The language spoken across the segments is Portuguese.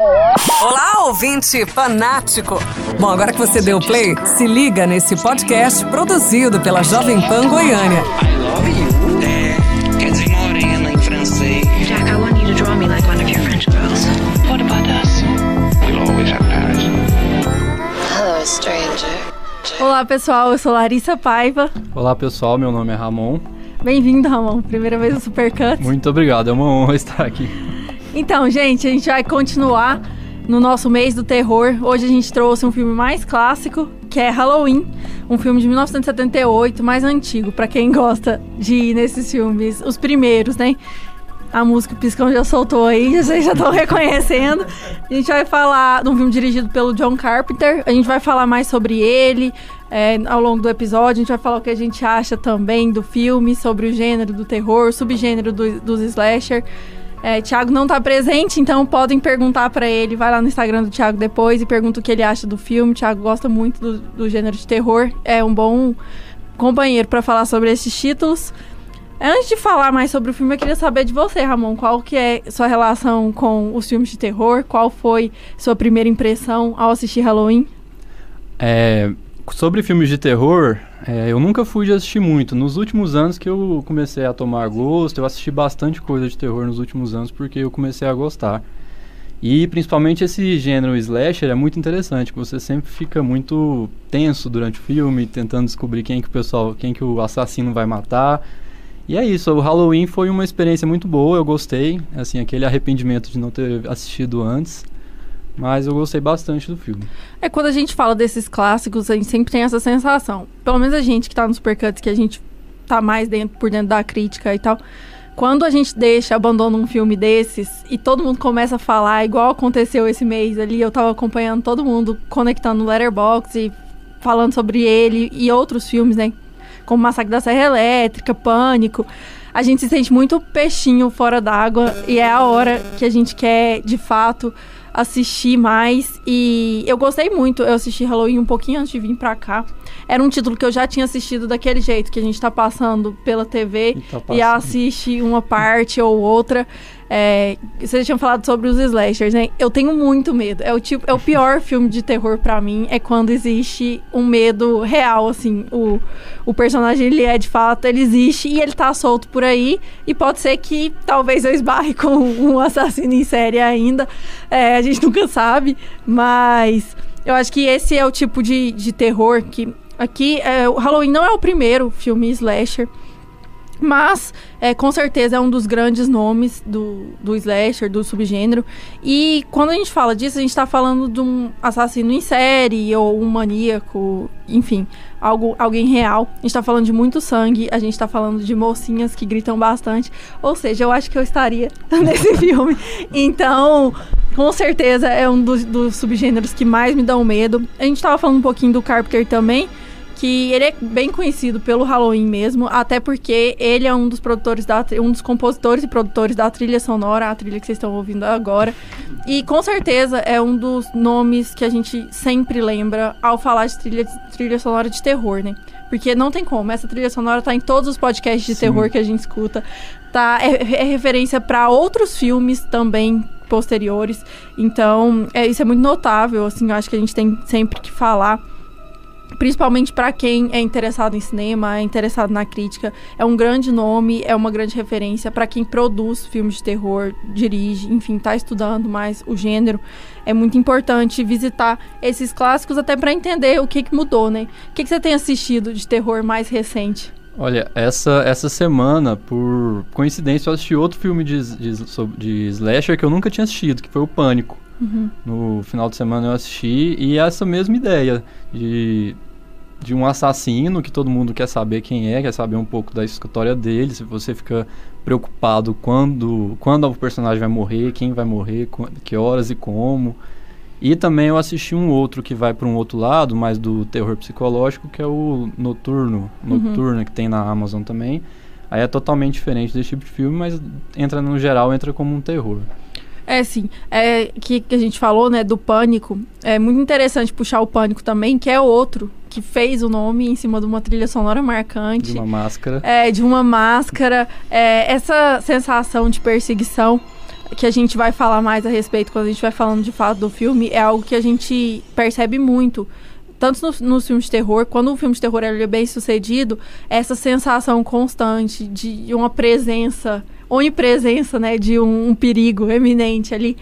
Olá, ouvinte fanático! Bom, agora que você deu play, se liga nesse podcast produzido pela Jovem Pan Goiânia. I love you. É, quer dizer morena em francês. Jack, I want you to draw me like one of your French girls. What about us? We'll always have Paris. Hello, stranger. Olá pessoal, eu sou Larissa Paiva. Olá pessoal, meu nome é Ramon. Bem-vindo, Ramon. Primeira vez no Supercut. Muito obrigado, é uma honra estar aqui. Então, gente, a gente vai continuar no nosso mês do terror. Hoje a gente trouxe um filme mais clássico, que é Halloween, um filme de 1978, mais antigo, pra quem gosta de ir nesses filmes, os primeiros, né? A música Piscão já soltou aí, vocês já estão reconhecendo. A gente vai falar de um filme dirigido pelo John Carpenter. A gente vai falar mais sobre ele é, ao longo do episódio. A gente vai falar o que a gente acha também do filme, sobre o gênero do terror, subgênero do, dos slasher. É, Thiago não tá presente, então podem perguntar para ele. Vai lá no Instagram do Thiago depois e pergunta o que ele acha do filme. O Thiago gosta muito do, do gênero de terror. É um bom companheiro para falar sobre esses títulos. Antes de falar mais sobre o filme, eu queria saber de você, Ramon, qual que é sua relação com os filmes de terror? Qual foi sua primeira impressão ao assistir Halloween? É, sobre filmes de terror, é, eu nunca fui de assistir muito. Nos últimos anos que eu comecei a tomar gosto, eu assisti bastante coisa de terror nos últimos anos porque eu comecei a gostar. E principalmente esse gênero slasher é muito interessante, você sempre fica muito tenso durante o filme, tentando descobrir quem que o pessoal, quem que o assassino vai matar. E é isso, o Halloween foi uma experiência muito boa, eu gostei, assim, aquele arrependimento de não ter assistido antes. Mas eu gostei bastante do filme. É quando a gente fala desses clássicos, a gente sempre tem essa sensação. Pelo menos a gente que tá nos supercuts, que a gente tá mais dentro, por dentro da crítica e tal. Quando a gente deixa, abandona um filme desses e todo mundo começa a falar, igual aconteceu esse mês ali, eu tava acompanhando todo mundo conectando no Letterboxd e falando sobre ele e outros filmes, né? Como Massacre da Serra Elétrica, Pânico. A gente se sente muito peixinho fora d'água e é a hora que a gente quer, de fato, assistir mais. E eu gostei muito. Eu assisti Halloween um pouquinho antes de vir pra cá. Era um título que eu já tinha assistido daquele jeito, que a gente tá passando pela TV E tá e assiste uma parte ou outra. É, vocês tinham falado sobre os slashers, né? Eu tenho muito medo. É o tipo, é o pior filme de terror pra mim é quando existe um medo real, assim. O, o personagem ele é de fato, ele existe e ele tá solto por aí. E pode ser que talvez eu esbarre com um assassino em série ainda. É, a gente nunca sabe, mas eu acho que esse é o tipo de, de terror que aqui é, o Halloween não é o primeiro filme slasher. Mas, é, com certeza, é um dos grandes nomes do, do slasher, do subgênero. E quando a gente fala disso, a gente tá falando de um assassino em série ou um maníaco, enfim, algo, alguém real. A gente tá falando de muito sangue, a gente tá falando de mocinhas que gritam bastante. Ou seja, eu acho que eu estaria nesse filme. Então, com certeza, é um dos, dos subgêneros que mais me dão medo. A gente tava falando um pouquinho do Carpenter também que ele é bem conhecido pelo Halloween mesmo, até porque ele é um dos produtores da um dos compositores e produtores da trilha sonora, a trilha que vocês estão ouvindo agora. E com certeza é um dos nomes que a gente sempre lembra ao falar de trilha, trilha sonora de terror, né? Porque não tem como, essa trilha sonora tá em todos os podcasts de Sim. terror que a gente escuta. Tá, é, é referência para outros filmes também posteriores. Então, é, isso é muito notável, assim, eu acho que a gente tem sempre que falar principalmente para quem é interessado em cinema, é interessado na crítica, é um grande nome, é uma grande referência para quem produz filmes de terror, dirige, enfim, tá estudando mais o gênero. É muito importante visitar esses clássicos até para entender o que, que mudou, né? O que, que você tem assistido de terror mais recente? Olha, essa, essa semana, por coincidência, eu assisti outro filme de, de, de slasher que eu nunca tinha assistido, que foi o Pânico. No final de semana eu assisti e essa mesma ideia de, de um assassino que todo mundo quer saber quem é, quer saber um pouco da história dele, se você fica preocupado quando, quando o personagem vai morrer, quem vai morrer, qu- que horas e como. E também eu assisti um outro que vai para um outro lado, mais do terror psicológico, que é o Noturno, Noturno que tem na Amazon também. Aí é totalmente diferente desse tipo de filme, mas entra no geral, entra como um terror. É, sim. É, que, que a gente falou, né, do Pânico. É muito interessante puxar o Pânico também, que é outro que fez o nome em cima de uma trilha sonora marcante. De uma máscara. É, de uma máscara. É, essa sensação de perseguição que a gente vai falar mais a respeito quando a gente vai falando de fato do filme, é algo que a gente percebe muito. Tanto nos, nos filmes de terror, quando um filme de terror é bem sucedido, essa sensação constante de uma presença, onipresença, né, de um, um perigo eminente ali,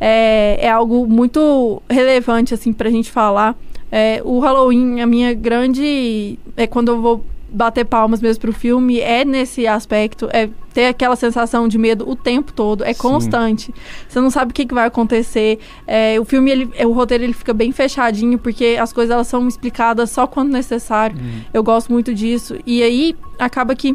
é, é algo muito relevante, assim, pra gente falar. É, o Halloween, a minha grande. É quando eu vou bater palmas mesmo pro filme, é nesse aspecto, é ter aquela sensação de medo o tempo todo, é Sim. constante. Você não sabe o que, que vai acontecer. É, o filme, ele, é, o roteiro, ele fica bem fechadinho, porque as coisas elas são explicadas só quando necessário. Eu gosto muito disso. E aí, acaba que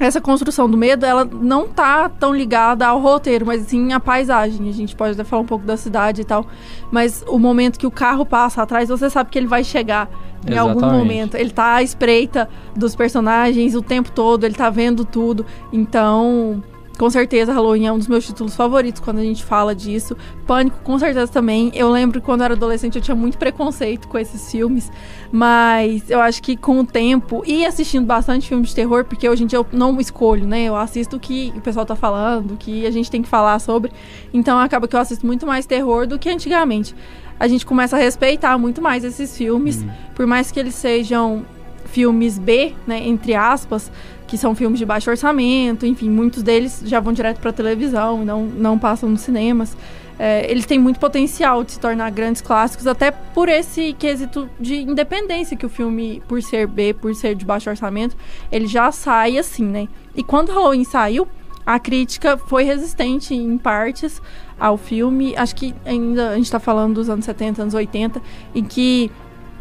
essa construção do medo, ela não tá tão ligada ao roteiro, mas sim à paisagem. A gente pode até falar um pouco da cidade e tal. Mas o momento que o carro passa atrás, você sabe que ele vai chegar em algum Exatamente. momento. Ele tá à espreita dos personagens o tempo todo, ele tá vendo tudo. Então, com certeza, Halloween é um dos meus títulos favoritos quando a gente fala disso. Pânico, com certeza também. Eu lembro que quando eu era adolescente eu tinha muito preconceito com esses filmes, mas eu acho que com o tempo e assistindo bastante filmes de terror, porque hoje em dia eu não escolho, né? Eu assisto o que o pessoal tá falando, o que a gente tem que falar sobre. Então acaba que eu assisto muito mais terror do que antigamente. A gente começa a respeitar muito mais esses filmes, por mais que eles sejam filmes B, né, entre aspas, que são filmes de baixo orçamento, enfim, muitos deles já vão direto para televisão, não, não passam nos cinemas. É, eles têm muito potencial de se tornar grandes clássicos, até por esse quesito de independência que o filme, por ser B, por ser de baixo orçamento, ele já sai assim, né? E quando Halloween saiu, a crítica foi resistente em partes ao filme. Acho que ainda a gente tá falando dos anos 70, anos 80, em que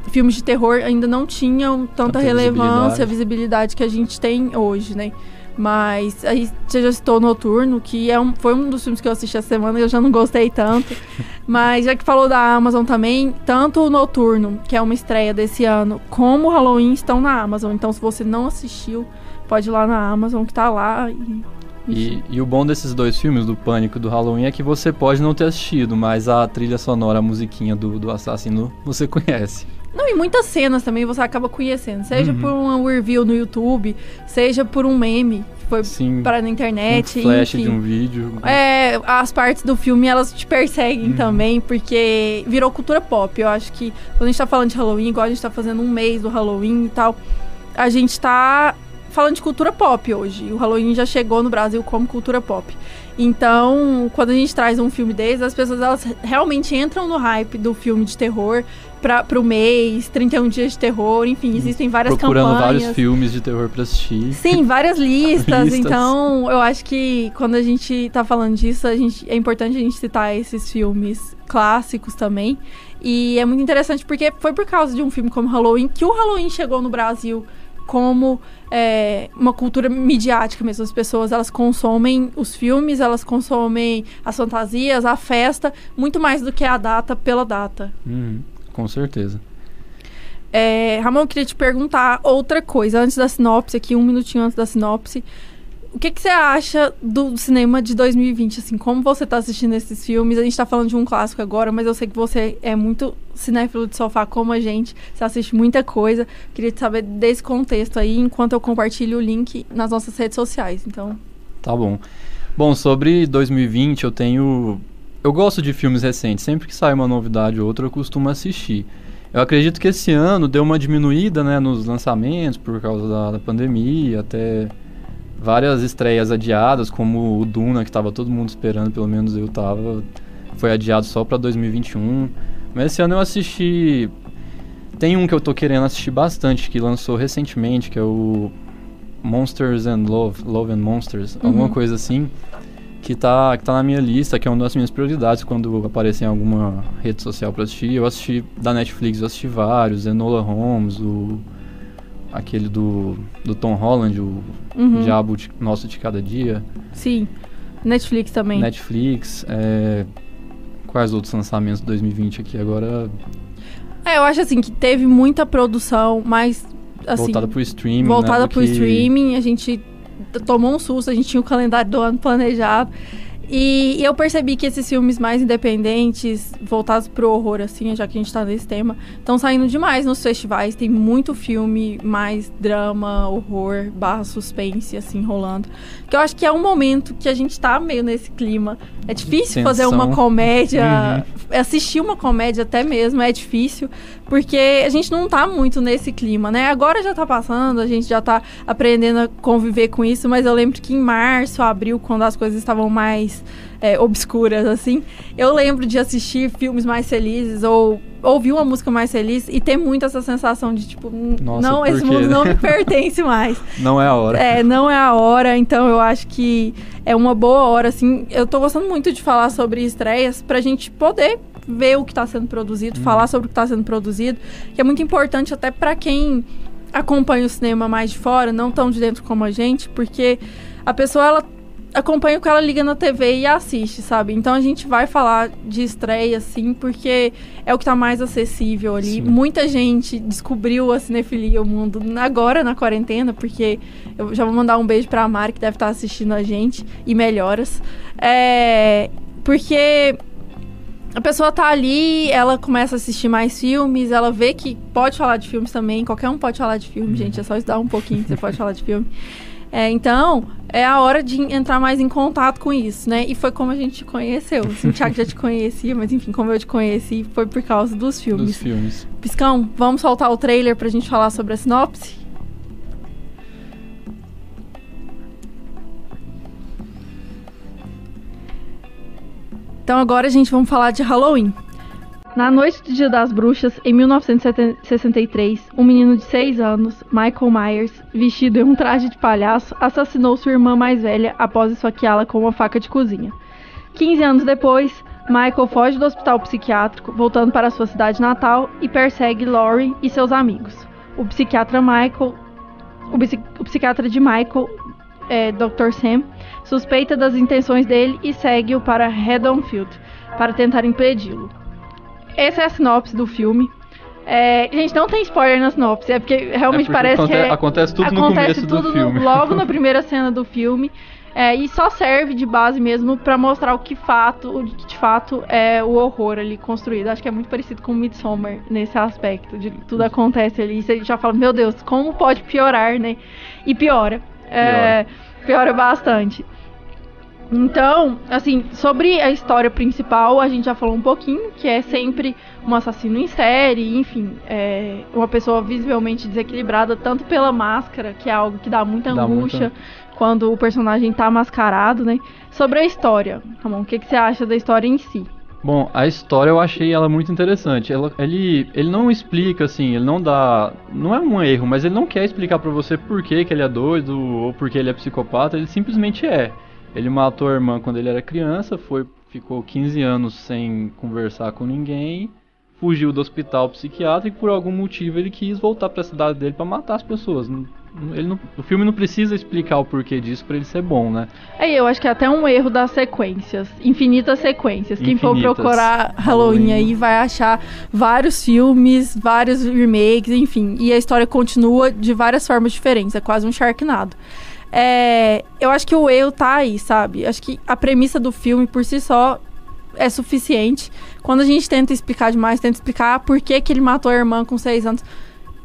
filmes de terror ainda não tinham tanta Tanta relevância, visibilidade. visibilidade que a gente tem hoje, né? Mas aí você já citou Noturno, que é um, foi um dos filmes que eu assisti essa semana e eu já não gostei tanto. Mas já que falou da Amazon também, tanto o Noturno, que é uma estreia desse ano, como o Halloween estão na Amazon. Então se você não assistiu, pode ir lá na Amazon que tá lá. E, E, e o bom desses dois filmes, do Pânico e do Halloween, é que você pode não ter assistido, mas a trilha sonora, a musiquinha do, do assassino, você conhece. Não, e muitas cenas também você acaba conhecendo. Seja Uhum. por um review no YouTube, seja por um meme que foi Sim, para na internet. um flash enfim. de um vídeo. É, as partes do filme elas te perseguem Uhum. também, porque virou cultura pop. Eu acho que quando a gente tá falando de Halloween, igual a gente tá fazendo um mês do Halloween e tal, a gente tá falando de cultura pop hoje. O Halloween já chegou no Brasil como cultura pop. Então, quando a gente traz um filme desse, as pessoas elas realmente entram no hype do filme de terror para pro mês, 31 dias de terror, enfim, existem várias Procurando campanhas. vários filmes de terror pra assistir. Sim, várias listas. Listas. Então, eu acho que quando a gente tá falando disso, a gente, é importante a gente citar esses filmes clássicos também. E é muito interessante porque foi por causa de um filme como Halloween que o Halloween chegou no Brasil como é, uma cultura midiática mesmo. As pessoas elas consomem os filmes, elas consomem as fantasias, a festa, muito mais do que a data pela data. Uhum, com certeza. É, Ramon, eu queria te perguntar outra coisa antes da sinopse, aqui um minutinho antes da sinopse. O que, que você acha do cinema de 2020? Assim, como você tá assistindo esses filmes? A gente tá falando de um clássico agora, mas eu sei que você é muito cinéfilo de sofá como a gente. Você assiste muita coisa. Queria saber desse contexto aí, enquanto eu compartilho o link nas nossas redes sociais. Então, Tá bom. Bom, sobre 2020, eu tenho. Eu gosto de filmes recentes. Sempre que sai uma novidade ou outra, eu costumo assistir. Eu acredito que esse ano deu uma diminuída né, nos lançamentos por causa da, da pandemia, até várias estreias adiadas, como o Duna, que estava todo mundo esperando, pelo menos eu tava, foi adiado só para 2021. Mas esse ano eu assisti. Tem um que eu tô querendo assistir bastante, que lançou recentemente, que é o Monsters and Love, Love and Monsters, alguma Uhum. coisa assim, que tá, que tá na minha lista, que é uma das minhas prioridades quando aparecer em alguma rede social pra assistir. Eu assisti da Netflix, eu assisti vários, Enola Holmes, o aquele do, do Tom Holland, o uhum, Diabo de- Nosso de Cada Dia, sim. Netflix também. Netflix, é, quais outros lançamentos de 2020 aqui agora É, eu acho assim que teve muita produção, mas assim, voltada pro streaming, voltada né? pro streaming, a gente tomou um susto, a gente tinha o calendário do ano planejado. E, e eu percebi que esses filmes mais independentes, voltados pro horror, assim, já que a gente tá nesse tema, estão saindo demais nos festivais. Tem muito filme mais drama, horror, barra suspense, assim, rolando. Que eu acho que é um momento que a gente tá meio nesse clima. É difícil fazer uma comédia, assistir uma comédia até mesmo, é difícil, porque a gente não tá muito nesse clima, né? Agora já tá passando, a gente já tá aprendendo a conviver com isso, mas eu lembro que em março, abril, quando as coisas estavam mais é, obscuras, assim, eu lembro de assistir filmes mais felizes ou ouvir uma música mais feliz e ter muito essa sensação de tipo, "Hum, Nossa, não, esse quê, mundo né?" não me pertence mais. Não é a hora. É, não é a hora, então eu acho que é uma boa hora, assim. Eu tô gostando muito de falar sobre estreias pra gente poder ver o que tá sendo produzido, falar sobre o que tá sendo produzido, que é muito importante até pra quem acompanha o cinema mais de fora, não tão de dentro como a gente, porque a pessoa ela acompanha o que ela liga na TV e assiste, sabe? Então a gente vai falar de estreia, assim, porque é o que tá mais acessível ali. Sim. Muita gente descobriu a cinefilia, o mundo, agora na quarentena, porque eu já vou mandar um beijo pra Mari, que deve estar assistindo a gente, e melhoras. É, porque a pessoa tá ali, ela começa a assistir mais filmes, ela vê que pode falar de filmes também, qualquer um pode falar de filme, gente, é só estudar um pouquinho que você pode falar de filme. É, então, é a hora de entrar mais em contato com isso, né? E foi como a gente te conheceu. Assim, o Thiago já te conhecia, mas enfim, como eu te conheci, foi por causa dos filmes. Dos filmes. Piscão, vamos soltar o trailer pra gente falar sobre a sinopse? Então agora a gente vamos falar de Halloween. Na noite do Dia das Bruxas, em 1963, um menino de 6 anos, Michael Myers, vestido em um traje de palhaço, assassinou sua irmã mais velha após esfaqueá-la com uma faca de cozinha. 15 anos depois, Michael foge do hospital psiquiátrico, voltando para sua cidade natal e persegue Laurie e seus amigos. O psiquiatra Michael, o, psi- o psiquiatra de Michael, é, Dr. Sam, suspeita das intenções dele e segue-o para Redonfield para tentar impedi-lo. Essa é a sinopse do filme. É, gente, não tem spoiler na sinopse, é porque realmente É porque parece aconte- que é, acontece tudo no acontece começo do tudo no- filme. logo na primeira cena do filme. É, e só serve de base mesmo pra mostrar o que fato, de fato é o horror ali construído. Acho que é muito parecido com Midsommar nesse aspecto, de tudo acontece ali. E você já fala, meu Deus, como pode piorar, né? E piora. É, piora bastante. Então, assim, sobre a história principal, a gente já falou um pouquinho, que é sempre um assassino em série, enfim, é uma pessoa visivelmente desequilibrada, tanto pela máscara, que é algo que dá muita Dá angústia muita- quando o personagem tá mascarado, né? Sobre a história, Ramon, o que, que você acha da história em si? Bom, a história eu achei ela muito interessante. Ela- ele, ele não explica, assim, ele não dá. Não é um erro, mas ele não quer explicar pra você por que, que ele é doido ou por que ele é psicopata, ele simplesmente é. Ele matou a irmã quando ele era criança, foi, ficou 15 anos sem conversar com ninguém, fugiu do hospital psiquiátrico e por algum motivo ele quis voltar pra cidade dele pra matar as pessoas. Ele não- o filme não precisa explicar o porquê disso pra ele ser bom, né? É, eu acho que é até um erro das sequências, infinitas sequências. Quem for Infinitas. procurar Halloween, Halloween. aí vai achar vários filmes, vários remakes, enfim. E a história continua de várias formas diferentes, é quase um Sharknado. É, eu acho que o eu tá aí, sabe? Acho que a premissa do filme por si só é suficiente. Quando a gente tenta explicar demais, tenta explicar por que, que ele matou a irmã com seis anos.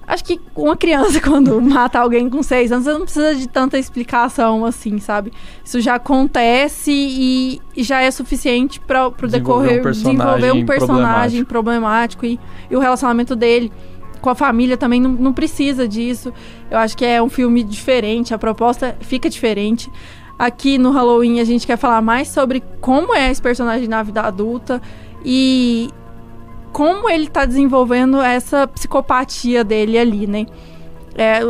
Acho que uma criança, quando mata alguém com seis anos, não precisa de tanta explicação assim, sabe? Isso já acontece e, e já é suficiente para pro Desenvolver decorrer desenvolver um personagem problemático, e, e o relacionamento dele com a família também não, não precisa disso. Eu acho que é um filme diferente, a proposta fica diferente. Aqui no Halloween a gente quer falar mais sobre como é esse personagem na vida adulta e como ele tá desenvolvendo essa psicopatia dele ali, né? É,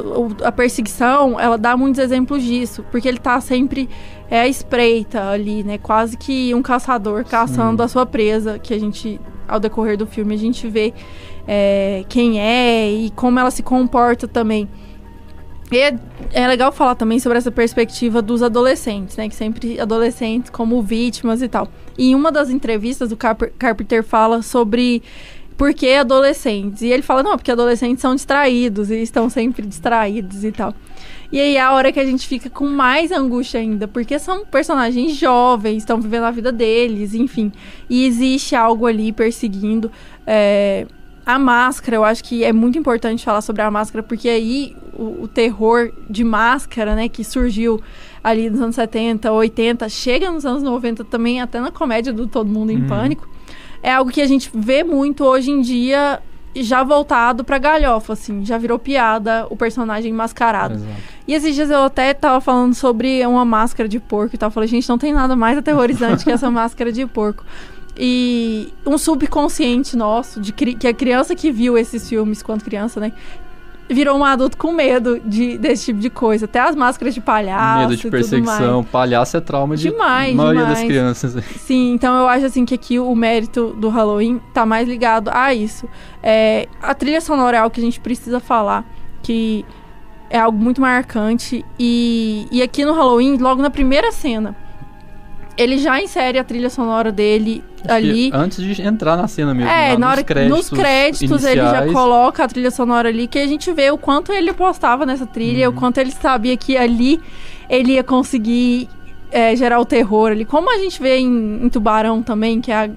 a perseguição, ela dá muitos exemplos disso, porque ele tá sempre é, à espreita ali, né? Quase que um caçador caçando a sua presa, que a gente, ao decorrer do filme, a gente vê é, quem é e como ela se comporta também. E é, é legal falar também sobre essa perspectiva dos adolescentes, né? Que sempre adolescentes como vítimas e tal. E em uma das entrevistas, o Carper- Carpenter fala sobre por que adolescentes? E ele fala, não, porque adolescentes são distraídos e estão sempre distraídos e tal. E aí é a hora que a gente fica com mais angústia ainda, porque são personagens jovens, estão vivendo a vida deles, enfim. E existe algo ali perseguindo. é, a máscara, eu acho que é muito importante falar sobre a máscara, porque aí o, o terror de máscara, né, que surgiu ali nos anos 70, 80, chega nos anos 90 também, até na comédia do Todo Mundo em Uhum. Pânico, é algo que a gente vê muito hoje em dia, já voltado pra galhofa, assim, já virou piada o personagem mascarado. Exato. E esses dias eu até tava falando sobre uma máscara de porco e tal. Falei, gente, não tem nada mais aterrorizante que essa máscara de porco. E um subconsciente nosso, de que a criança que viu esses filmes quando criança, né? Virou um adulto com medo de, desse tipo de coisa. Até as máscaras de palhaço Medo de perseguição, palhaço é trauma de Demais, maioria demais. das crianças. Sim, então eu acho assim que aqui o mérito do Halloween tá mais ligado a isso. É, a trilha sonora é algo que a gente precisa falar, que é algo muito marcante. E, e aqui no Halloween, logo na primeira cena, ele já insere a trilha sonora dele ali. Que Antes de entrar na cena mesmo. É, lá na nos hora créditos, nos créditos ele já coloca a trilha sonora ali, que a gente vê o quanto ele apostava nessa trilha, Uhum. o quanto ele sabia que ali ele ia conseguir é, gerar o terror ali. Como a gente vê em, em Tubarão também, que a-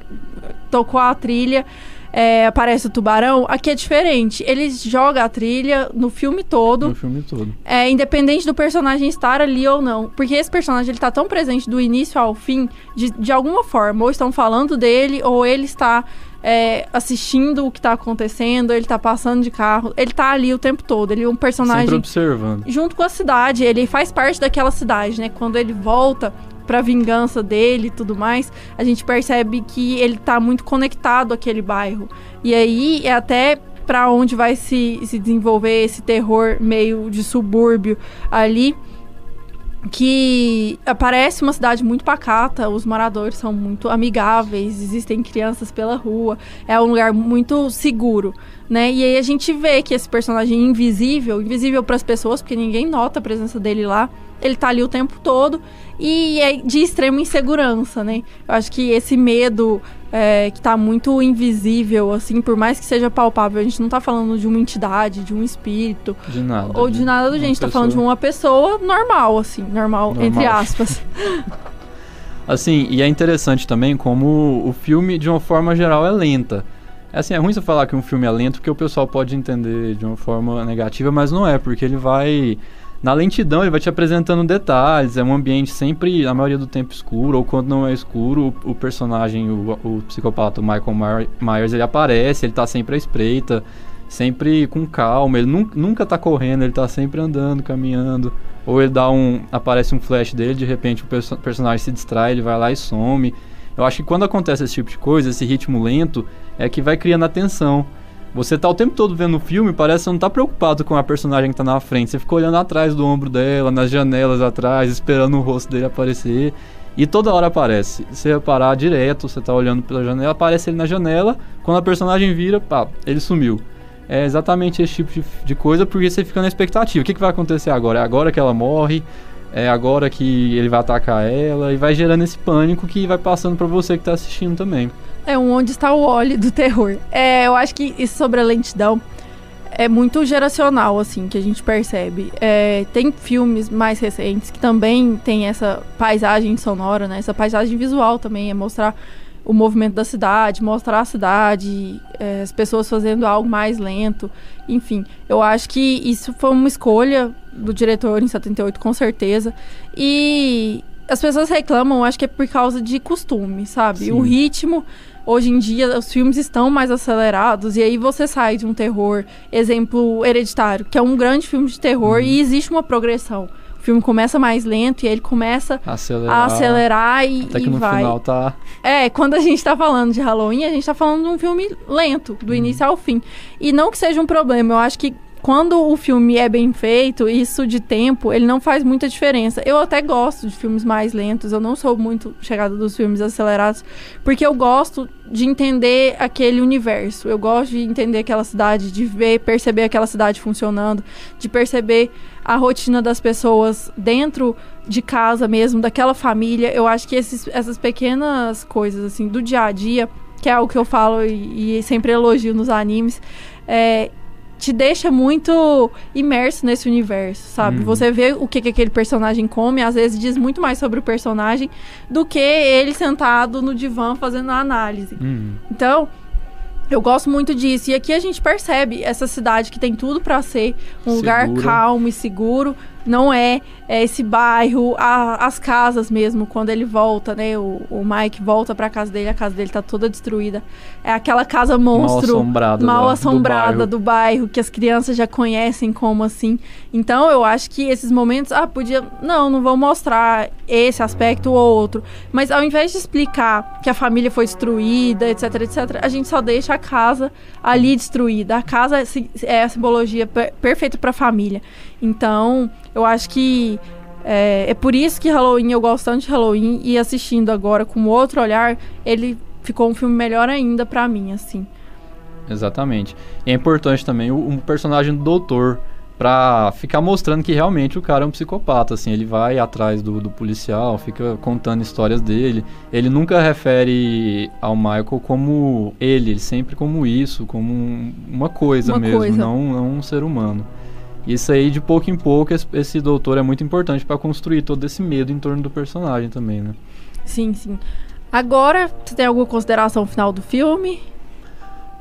tocou a trilha, é, aparece o tubarão, aqui é diferente. Ele joga a trilha no filme todo. No filme todo. É, independente do personagem estar ali ou não. Porque esse personagem ele tá tão presente do início ao fim, de, de alguma forma. Ou estão falando dele, ou ele está é, assistindo o que tá acontecendo, ele tá passando de carro. Ele tá ali o tempo todo. Ele é um Sempre personagem observando. junto com a cidade. Ele faz parte daquela cidade, né? Quando ele volta pra vingança dele e tudo mais, a gente percebe que ele tá muito conectado àquele bairro. E aí é até pra onde vai se, se desenvolver esse terror meio de subúrbio ali. Que aparece uma cidade muito pacata, os moradores são muito amigáveis, existem crianças pela rua, é um lugar muito seguro, né? E aí a gente vê que esse personagem invisível, invisível para as pessoas, porque ninguém nota a presença dele lá, ele tá ali o tempo todo e é de extrema insegurança, né? Eu acho que esse medo é, que tá muito invisível, assim, por mais que seja palpável, a gente não tá falando de uma entidade, de um espírito, De nada. ou de nada do gente, a gente tá falando de uma pessoa normal, assim, normal, Normal. entre aspas. Assim, e é interessante também como o filme, de uma forma geral, é lenta. Assim, é ruim você falar que um filme é lento, porque o pessoal pode entender de uma forma negativa, mas não é, porque ele vai. Na lentidão, ele vai te apresentando detalhes, é um ambiente sempre, na maioria do tempo, escuro, ou quando não é escuro, o, o personagem, o, o psicopata, Michael Myers, ele aparece, ele tá sempre à espreita, sempre com calma, ele nun- nunca tá correndo, ele tá sempre andando, caminhando. Ou ele dá um. aparece um flash dele, de repente o perso- personagem se distrai, ele vai lá e some. Eu acho que quando acontece esse tipo de coisa, esse ritmo lento, é que vai criando atenção. Você tá o tempo todo vendo o filme, parece que você não tá preocupado com a personagem que tá na frente. Você fica olhando atrás do ombro dela, nas janelas atrás, esperando o rosto dele aparecer. E toda hora aparece. Você parar direto, você tá olhando pela janela, aparece ele na janela. Quando a personagem vira, pá, ele sumiu. É exatamente esse tipo de, de coisa, porque você fica na expectativa. O que, que vai acontecer agora? É agora que ela morre? É agora que ele vai atacar ela? E vai gerando esse pânico que vai passando pra você que tá assistindo também. É um onde está o óleo do terror. É, eu acho que isso sobre a lentidão é muito geracional, assim, que a gente percebe. É, tem filmes mais recentes que também tem essa paisagem sonora, né? Essa paisagem visual também, é mostrar o movimento da cidade, mostrar a cidade, é, as pessoas fazendo algo mais lento. Enfim, eu acho que isso foi uma escolha do diretor em 78, com certeza. E as pessoas reclamam, acho que é por causa de costume, sabe? Sim. O ritmo hoje em dia os filmes estão mais acelerados e aí você sai de um terror, exemplo Hereditário, que é um grande filme de terror e existe uma progressão. O filme começa mais lento e aí ele começa Acelerar. a acelerar e, Até que no vai. final tá. É, quando a gente tá falando de Halloween, a gente tá falando de um filme lento, do início ao fim. E não que seja um problema, eu acho que quando o filme é bem feito, isso de tempo, ele não faz muita diferença. Eu até gosto de filmes mais lentos, eu não sou muito chegada dos filmes acelerados, porque eu gosto de entender aquele universo. Eu gosto de entender aquela cidade, de ver, perceber aquela cidade funcionando, de perceber a rotina das pessoas dentro de casa mesmo, daquela família. Eu acho que esses, essas pequenas coisas, assim, do dia a dia, que é o que eu falo e, e sempre elogio nos animes, é, te deixa muito imerso nesse universo, sabe? Uhum. Você vê o que, que aquele personagem come, às vezes diz muito mais sobre o personagem do que ele sentado no divã fazendo a análise. Hum, Então, eu gosto muito disso. E aqui a gente percebe essa cidade que tem tudo pra ser um lugar Segura. calmo e seguro. Não é, é esse bairro, a- as casas mesmo, quando ele volta, né? O, o Mike volta pra casa dele, a casa dele tá toda destruída. É aquela casa monstro. Mal assombrada mal da- do assombrada bairro. do bairro, que as crianças já conhecem como assim. Então eu acho que esses momentos, ah, podia. Não, não vou mostrar esse aspecto ou outro. Mas ao invés de explicar que a família foi destruída, etc, etc, a gente só deixa a casa ali destruída. A casa é é a simbologia per- perfeita pra família. Então, eu acho que é, é por isso que Halloween, eu gosto tanto de Halloween, e assistindo agora com outro olhar, ele ficou um filme melhor ainda pra mim, assim. exatamente. E é importante também o, um personagem do doutor pra ficar mostrando que realmente o cara é um psicopata, assim, ele vai atrás do, do policial, fica contando histórias dele. Ele nunca refere ao Michael como ele, ele sempre como isso, como um- uma coisa Uma mesmo, coisa. Não, não um ser humano. Isso aí, de pouco em pouco, esse, doutor é muito importante pra construir todo esse medo em torno do personagem também, né? Sim, sim. Agora, você tem alguma consideração final do filme?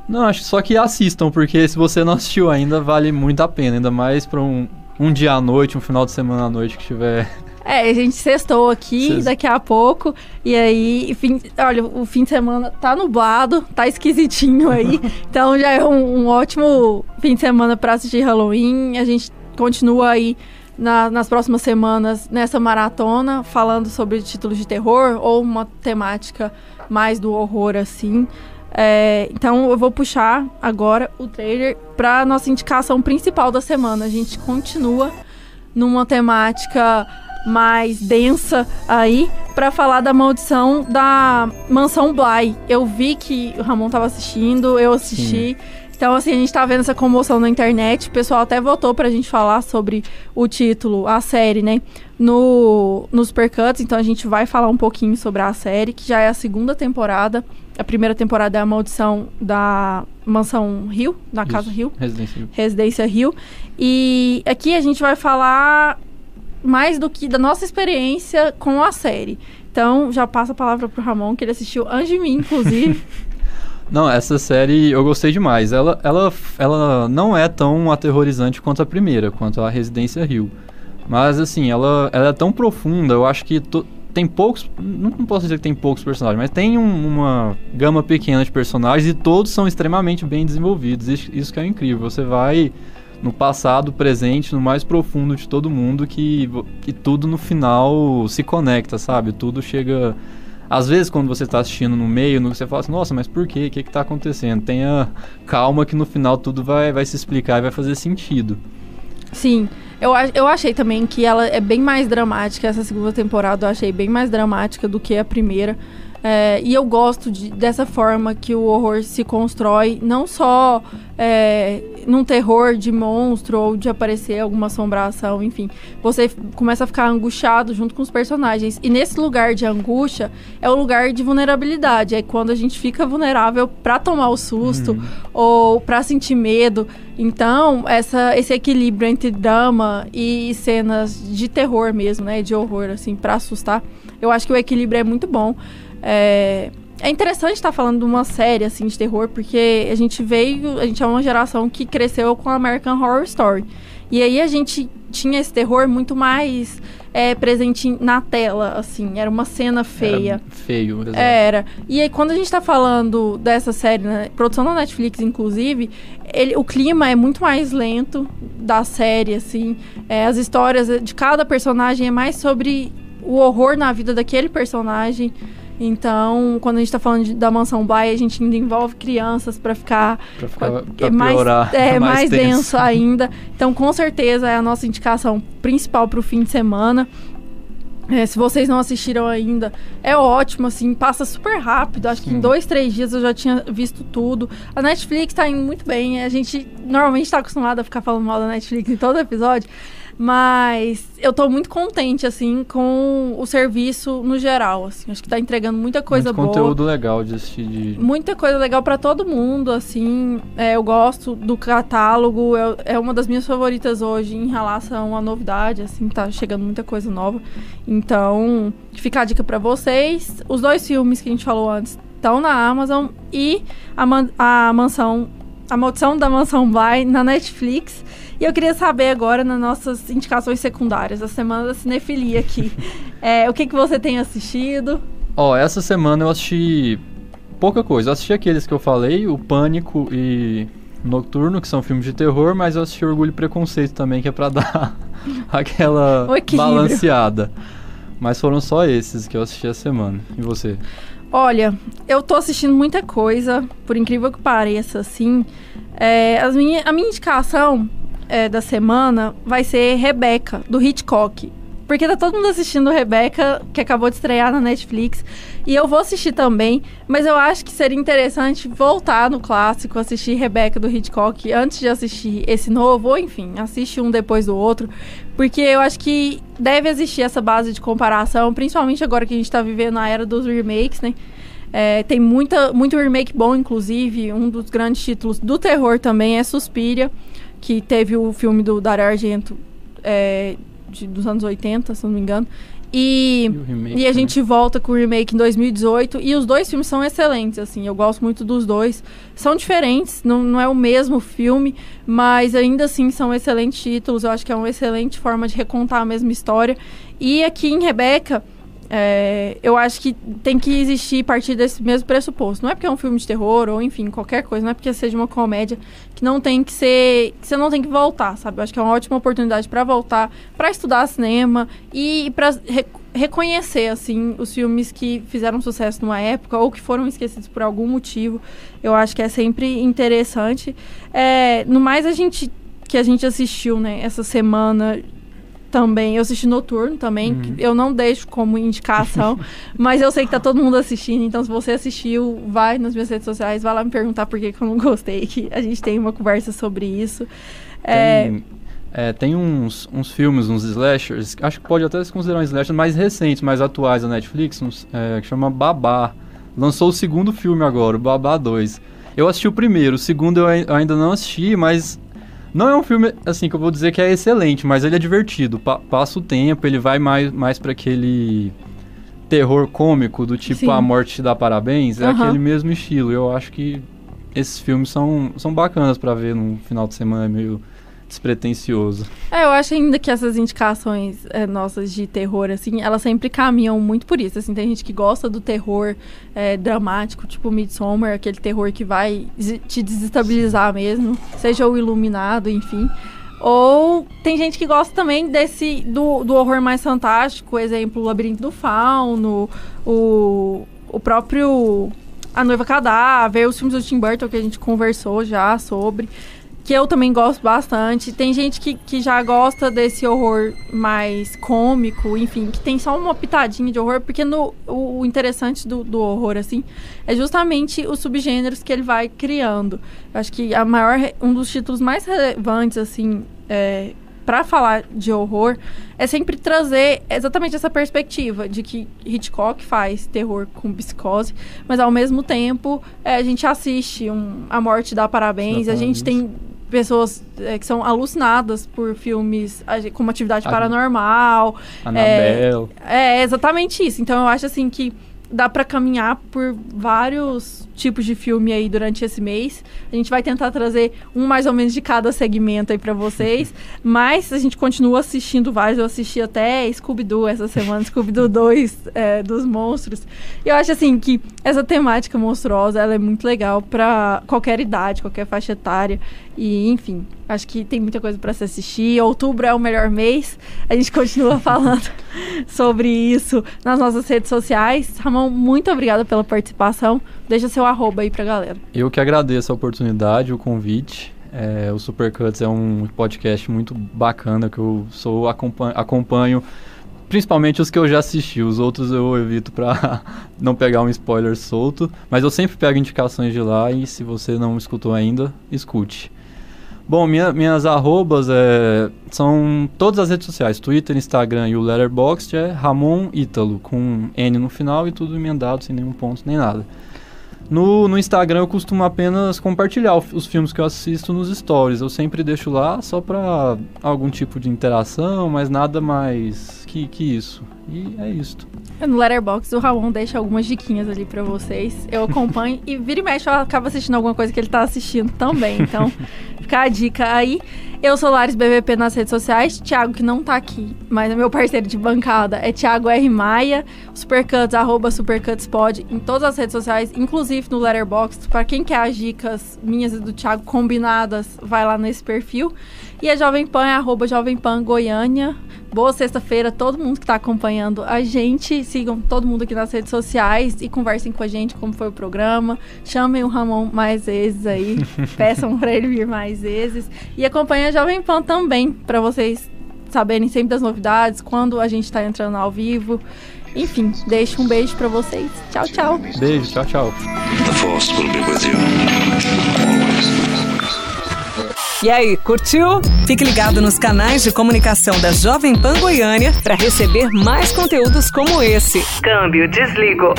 Não, acho só que assistam, porque se você não assistiu ainda, vale muito a pena. Ainda mais pra um, um dia à noite, um final de semana à noite que tiver. É, a gente sextou aqui Sexta. daqui a pouco. E aí, fim, olha, o fim de semana tá nublado, tá esquisitinho aí. então já é um, um ótimo fim de semana pra assistir Halloween. A gente continua aí na- nas próximas semanas nessa maratona, falando sobre títulos de terror ou uma temática mais do horror, assim. É, então eu vou puxar agora o trailer pra nossa indicação principal da semana. A gente continua numa temática mais densa aí pra falar da maldição da mansão Bly. Eu vi que o Ramon tava assistindo, eu assisti. Então, assim, a gente tá vendo essa comoção na internet. O pessoal até votou pra gente falar sobre o título, a série, né? No, nos Supercuts. Então, a gente vai falar um pouquinho sobre a série, que já é a segunda temporada. A primeira temporada é a maldição da mansão Rio, da casa Isso, Rio. Residência Evil. Residência Rio. E aqui a gente vai falar mais do que da nossa experiência com a série. Então, já passa a palavra pro Ramon, que ele assistiu antes de mim, inclusive. Não, essa série eu gostei demais. Ela, ela, ela não é tão aterrorizante quanto a primeira, quanto a Residência Rio. Mas, assim, ela, ela é tão profunda, eu acho que to- tem poucos. Não, não posso dizer que tem poucos personagens, mas tem um- uma gama pequena de personagens e todos são extremamente bem desenvolvidos. Isso, isso que é incrível. Você vai no passado, presente, no mais profundo de todo mundo, que, que tudo no final se conecta, sabe? Tudo chega. Às vezes, quando você está assistindo no meio, você fala assim, nossa, mas por quê? O que está acontecendo? Tenha calma que no final tudo vai, vai se explicar e vai fazer sentido. Sim, eu, eu achei também que ela é bem mais dramática. Essa segunda temporada eu achei bem mais dramática do que a primeira. É, e eu gosto de- dessa forma que o horror se constrói, não só é, num terror de monstro ou de aparecer alguma assombração, enfim. Você começa a ficar angustiado junto com os personagens. E nesse lugar de angústia é o lugar de vulnerabilidade. É quando a gente fica vulnerável pra tomar o susto ou pra sentir medo. Então, essa, esse equilíbrio entre drama e cenas de terror mesmo, né? De horror, assim, pra assustar. Eu acho que o equilíbrio é muito bom. É, é interessante estar falando de uma série, assim, de terror, porque a gente veio... A gente é uma geração que cresceu com American Horror Story. E aí a gente tinha esse terror muito mais é, presente na tela, assim. Era uma cena feia. Era feio, exato. Era. E aí, quando a gente tá falando dessa série, né, produção da Netflix, inclusive, ele, o clima é muito mais lento da série, assim. É, as histórias de cada personagem é mais sobre o horror na vida daquele personagem. Então, quando a gente tá falando de- da mansão Bly, a gente ainda envolve crianças pra ficar Pra, ficar, é pra mais, piorar, é, mais, tenso. denso ainda. Então, com certeza, é a nossa indicação principal pro fim de semana. É, se vocês não assistiram ainda, é ótimo, assim, passa super rápido. Acho que em Sim. dois, três dias eu já tinha visto tudo. A Netflix tá indo muito bem. A gente normalmente tá acostumado a ficar falando mal da Netflix em todo episódio. Mas eu tô muito contente, assim, com o serviço no geral, assim. Acho que tá entregando muita coisa Muito boa. conteúdo legal de assistir. De... Muita coisa legal pra todo mundo, assim. É, eu gosto do catálogo, é, é uma das minhas favoritas hoje em relação à novidade, assim, tá chegando muita coisa nova. Então, fica a dica pra vocês. Os dois filmes que a gente falou antes estão na Amazon e a, man- a mansão. A Maldição da Mansão Bly na Netflix. E eu queria saber agora, nas nossas indicações secundárias, a semana da cinefilia aqui. É, o que, que você tem assistido? Ó, essa semana eu assisti pouca coisa. Eu assisti aqueles que eu falei, o Pânico e Noturno, que são filmes de terror, mas eu assisti Orgulho e Preconceito também, que é pra dar aquela balanceada. Mas foram só esses que eu assisti essa semana. E você? Olha, eu tô assistindo muita coisa, por incrível que pareça, assim. É, as minha, a minha indicação é, da semana vai ser Rebeca, do Hitchcock. Porque tá todo mundo assistindo Rebeca, que acabou de estrear na Netflix. E eu vou assistir também, mas eu acho que seria interessante voltar no clássico, assistir Rebeca do Hitchcock antes de assistir esse novo, ou enfim, assiste um depois do outro. Porque eu acho que deve existir essa base de comparação, principalmente agora que a gente tá vivendo a era dos remakes, né? É, tem muita, muito remake bom, inclusive. Um dos grandes títulos do terror também é Suspiria, que teve o filme do Dario Argento é, de- dos anos 80, se não me engano. E, E remake e a também. gente volta com o remake em 2018. E os dois filmes são excelentes, assim. Eu gosto muito dos dois. São diferentes, não, não é o mesmo filme, mas ainda assim são excelentes títulos. Eu acho que é uma excelente forma de recontar a mesma história. E aqui em Rebeca, é, eu acho que tem que existir a partir desse mesmo pressuposto. Não é porque é um filme de terror ou, enfim, qualquer coisa, não é porque seja uma comédia que não tem que ser. que você não tem que voltar, sabe? Eu acho que é uma ótima oportunidade para voltar, para estudar cinema e para reconhecer, assim, os filmes que fizeram sucesso numa época ou que foram esquecidos por algum motivo. Eu acho que é sempre interessante. É, no mais, a gente. que a gente assistiu, né, essa semana também. Eu assisti Noturno também, Uhum. eu não deixo como indicação, mas eu sei que tá todo mundo assistindo, então se você assistiu, vai nas minhas redes sociais, vai lá me perguntar por que, que eu não gostei, que a gente tem uma conversa sobre isso. É, Tem, é, tem uns, uns filmes, uns slashers, acho que pode até se considerar um slasher mais recentes, mais atuais da Netflix, uns, é, que chama Babá. Lançou o segundo filme agora, o Babá 2. Eu assisti o primeiro, o segundo eu ainda não assisti, mas não é um filme, assim, que eu vou dizer que é excelente, mas ele é divertido. Pa- passa o tempo, ele vai mais, mais para aquele terror cômico, do tipo Sim. A Morte Te Dá Parabéns. É aquele mesmo estilo. Eu acho que esses filmes são, são bacanas para ver num final de semana meio despretensioso. É, eu acho ainda que essas indicações é, nossas de terror, assim, elas sempre caminham muito por isso. Assim, tem gente que gosta do terror é, dramático, tipo Midsommar, aquele terror que vai te desestabilizar mesmo, seja o iluminado, enfim. Ou tem gente que gosta também desse do, do horror mais fantástico, exemplo, o Labirinto do Fauno, o, o próprio A Noiva Cadáver, os filmes do Tim Burton que a gente conversou já sobre que eu também gosto bastante. Tem gente que, que já gosta desse horror mais cômico, enfim, que tem só uma pitadinha de horror, porque no, o, o interessante do, do horror, assim, é justamente os subgêneros que ele vai criando. Eu acho que a maior, um dos títulos mais relevantes, assim, é, para falar de horror, é sempre trazer exatamente essa perspectiva de que Hitchcock faz terror com psicose, mas ao mesmo tempo é, a gente assiste um A Morte dá Parabéns, Dá a gente Parabéns. tem pessoas é, que são alucinadas por filmes a como Atividade Ah, Paranormal. Anabel. É exatamente isso. Então eu acho assim que dá pra caminhar por vários tipos de filme aí durante esse mês. A gente vai tentar trazer um mais ou menos de cada segmento aí pra vocês, mas a gente continua assistindo vários. Eu assisti até Scooby-Doo essa semana, Scooby-Doo 2 é, dos monstros. E eu acho assim que essa temática monstruosa, ela é muito legal pra qualquer idade, qualquer faixa etária. E, enfim, acho que tem muita coisa pra se assistir. Outubro é o melhor mês. A gente continua falando sobre isso nas nossas redes sociais. Ramon, muito obrigada pela participação. Deixa seu arroba aí pra galera. Eu que agradeço a oportunidade, o convite. É, o Supercuts é um podcast muito bacana que eu sou acompanho, acompanho principalmente os que eu já assisti. Os outros eu evito pra não pegar um spoiler solto, mas eu sempre pego indicações de lá e se você não escutou ainda, escute. Bom, minha- minhas arrobas é, são todas as redes sociais, Twitter, Instagram e o Letterboxd é Ramon Ítalo, com N no final e tudo emendado, sem nenhum ponto, nem nada. No, no Instagram eu costumo apenas compartilhar os filmes que eu assisto nos stories. Eu sempre deixo lá só pra algum tipo de interação, mas nada mais que, que isso. E é isto. No Letterboxd, o Ramon deixa algumas diquinhas ali pra vocês. Eu acompanho e vira e mexe, eu acabo assistindo alguma coisa que ele tá assistindo também. Então, fica a dica aí. Eu sou Lares BVP nas redes sociais. Thiago, que não tá aqui, mas é meu parceiro de bancada, é Thiago R. Maia. Supercuts, arroba SupercutsPod em todas as redes sociais, inclusive no Letterboxd. Pra quem quer as dicas minhas e do Thiago combinadas, vai lá nesse perfil. E a Jovem Pan é arroba Jovem Pan Goiânia. Boa sexta-feira, todo mundo que tá acompanhando a gente. Sigam todo mundo aqui nas redes sociais e conversem com a gente como foi o programa. Chamem o Ramon mais vezes aí. peçam pra ele vir mais vezes. E acompanhem a Jovem Pan também, pra vocês saberem sempre das novidades, quando a gente tá entrando ao vivo. Enfim, deixo um beijo pra vocês. Tchau, tchau. Beijo, tchau, tchau. The Force will be with you. E aí, curtiu? Fique ligado nos canais de comunicação da Jovem Pan Goiânia para receber mais conteúdos como esse. Câmbio, desligo.